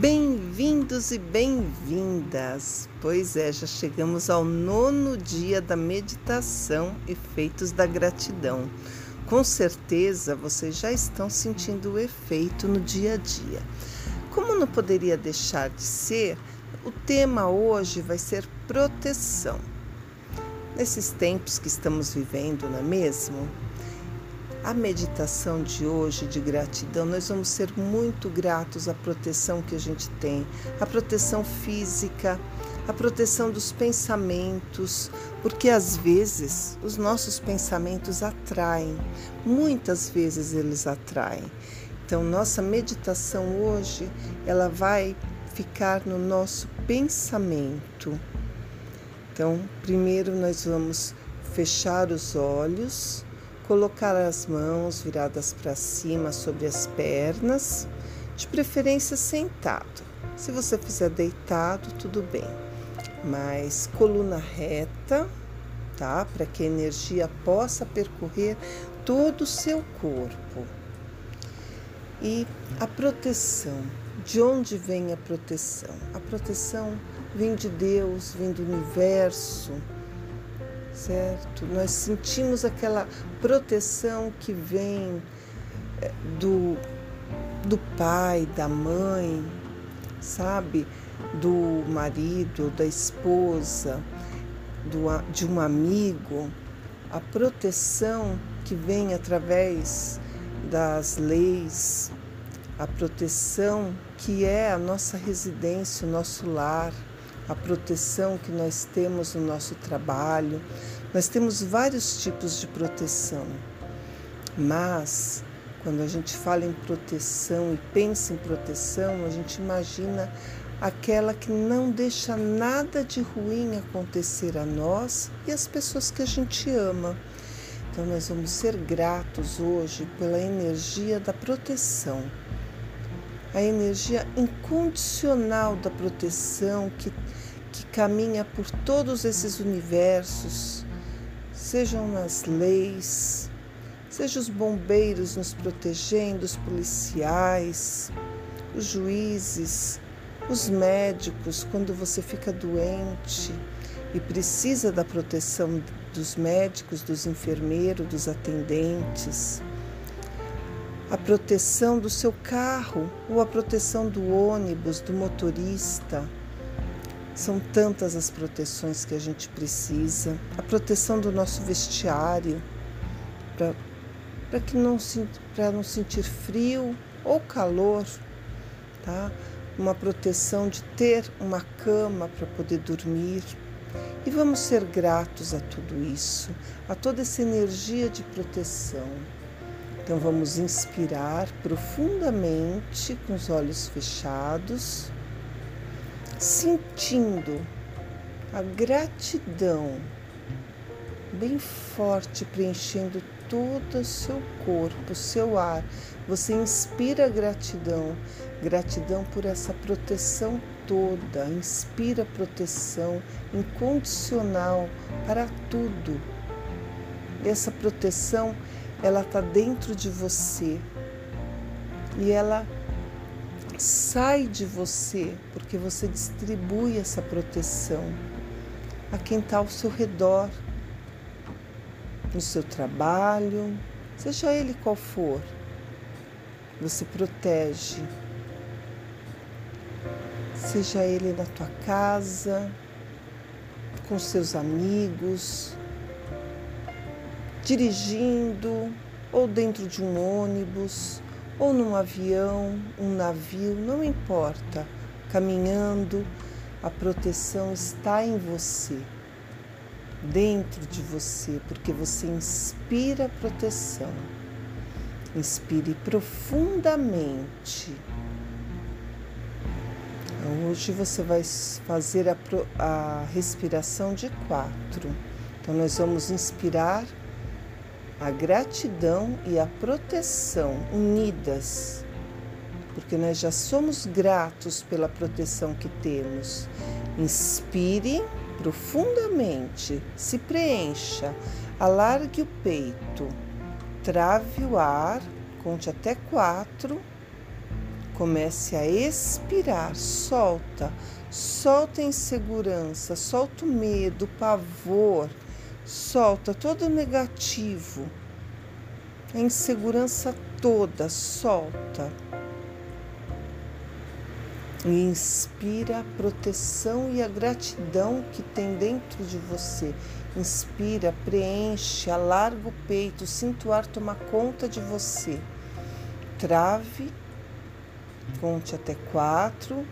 Bem-vindos e bem-vindas! Pois é, já chegamos ao nono dia da meditação Efeitos da Gratidão. Com certeza vocês já estão sentindo o efeito no dia a dia. Como não poderia deixar de ser, o tema hoje vai ser proteção. Nesses tempos que estamos vivendo, não é mesmo? A meditação de hoje de gratidão, nós vamos ser muito gratos à proteção que a gente tem, a proteção física, a proteção dos pensamentos, porque às vezes os nossos pensamentos atraem, muitas vezes eles atraem. Então, nossa meditação hoje, ela vai ficar no nosso pensamento. Então, primeiro nós vamos fechar os olhos Colocar as mãos viradas para cima sobre as pernas, de preferência sentado. Se você fizer deitado, tudo bem. Mas coluna reta, tá? Para que a energia possa percorrer todo o seu corpo. E a proteção. De onde vem a proteção? A proteção vem de Deus, vem do universo certo? Nós sentimos aquela proteção que vem eh, do, do pai, da mãe, sabe? Do marido, da esposa, do, de um amigo, a proteção que vem através das leis, a proteção que é a nossa residência, o nosso lar a proteção que nós temos no nosso trabalho. Nós temos vários tipos de proteção, mas quando a gente fala em proteção e pensa em proteção, a gente imagina aquela que não deixa nada de ruim acontecer a nós e as pessoas que a gente ama. Então, nós vamos ser gratos hoje pela energia da proteção, a energia incondicional da proteção que que caminha por todos esses universos, sejam nas leis, sejam os bombeiros nos protegendo, os policiais, os juízes, os médicos, quando você fica doente e precisa da proteção dos médicos, dos enfermeiros, dos atendentes, a proteção do seu carro ou a proteção do ônibus, do motorista são tantas as proteções que a gente precisa, a proteção do nosso vestiário, para que não para não sentir frio ou calor, tá? Uma proteção de ter uma cama para poder dormir. E vamos ser gratos a tudo isso, a toda essa energia de proteção. Então vamos inspirar profundamente com os olhos fechados sentindo a gratidão bem forte preenchendo todo o seu corpo, o seu ar. Você inspira gratidão, gratidão por essa proteção toda, inspira proteção incondicional para tudo. Essa proteção, ela está dentro de você. E ela sai de você, porque você distribui essa proteção a quem está ao seu redor, no seu trabalho, seja ele qual for. Você protege, seja ele na tua casa, com seus amigos, dirigindo ou dentro de um ônibus ou num avião, um navio, não importa, caminhando, a proteção está em você, dentro de você, porque você inspira proteção. Inspire profundamente. Hoje você vai fazer a, a respiração de quatro. Então, nós vamos inspirar a gratidão e a proteção unidas, porque nós já somos gratos pela proteção que temos. Inspire profundamente, se preencha, alargue o peito, trave o ar, conte até quatro, Comece a expirar, solta, solta a insegurança, solta o medo, o pavor, solta todo o negativo, a insegurança toda, solta. E inspira a proteção e a gratidão que tem dentro de você. Inspira, preenche, alarga o peito, sinta o ar tomar conta de você. Trave, conte até quatro,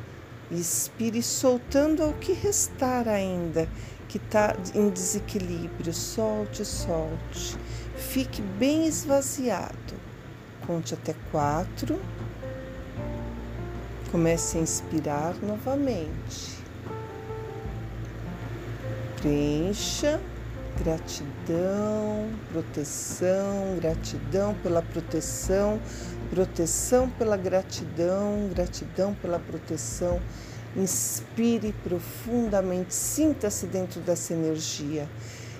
expire soltando o que restar ainda, que está em desequilíbrio. Solte, solte. Fique bem esvaziado. Conte até quatro. Comece a inspirar novamente. Preencha gratidão, proteção, gratidão pela proteção, proteção pela gratidão, gratidão pela proteção. Inspire profundamente, sinta-se dentro dessa energia.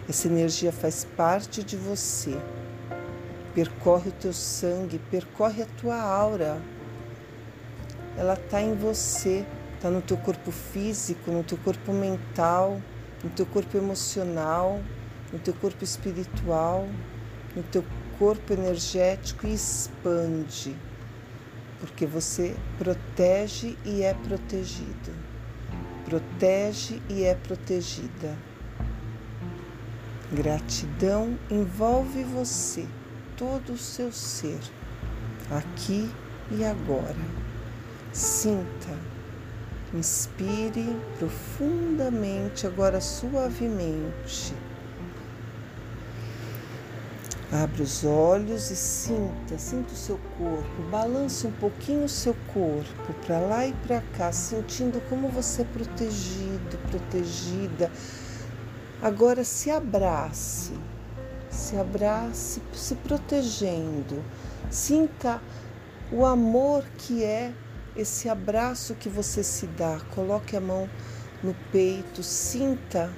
Essa energia faz parte de você. Percorre o teu sangue, percorre a tua aura ela está em você, está no teu corpo físico, no teu corpo mental, no teu corpo emocional, no teu corpo espiritual, no teu corpo energético e expande, porque você protege e é protegido. Protege e é protegida. Gratidão envolve você, todo o seu ser, aqui e agora. Sinta, inspire profundamente, agora suavemente. Abra os olhos e sinta, sinta o seu corpo, balance um pouquinho o seu corpo para lá e para cá, sentindo como você é protegido, protegida. Agora se abrace, se abrace, se protegendo. Sinta o amor que é esse abraço que você se dá, coloque a mão no peito, sinta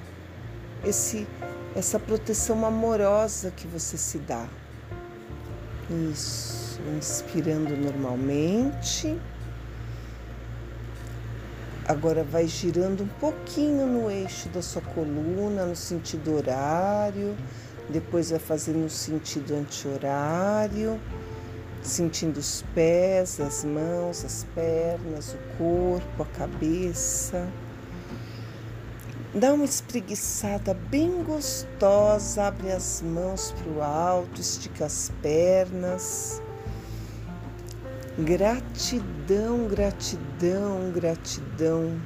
esse essa proteção amorosa que você se dá. Isso, inspirando normalmente. Agora vai girando um pouquinho no eixo da sua coluna, no sentido horário, depois vai fazendo no sentido anti-horário sentindo os pés, as mãos, as pernas, o corpo, a cabeça. Dá uma espreguiçada bem gostosa, abre as mãos para o alto, estica as pernas. Gratidão, gratidão, gratidão,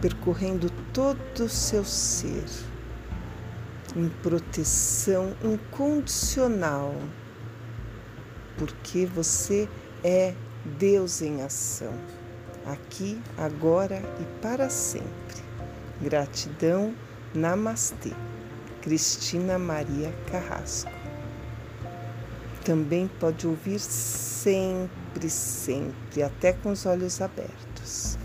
percorrendo todo o seu ser, em proteção incondicional porque você é Deus em ação, aqui, agora e para sempre. Gratidão, Namastê. Cristina Maria Carrasco. Também pode ouvir sempre, sempre, até com os olhos abertos.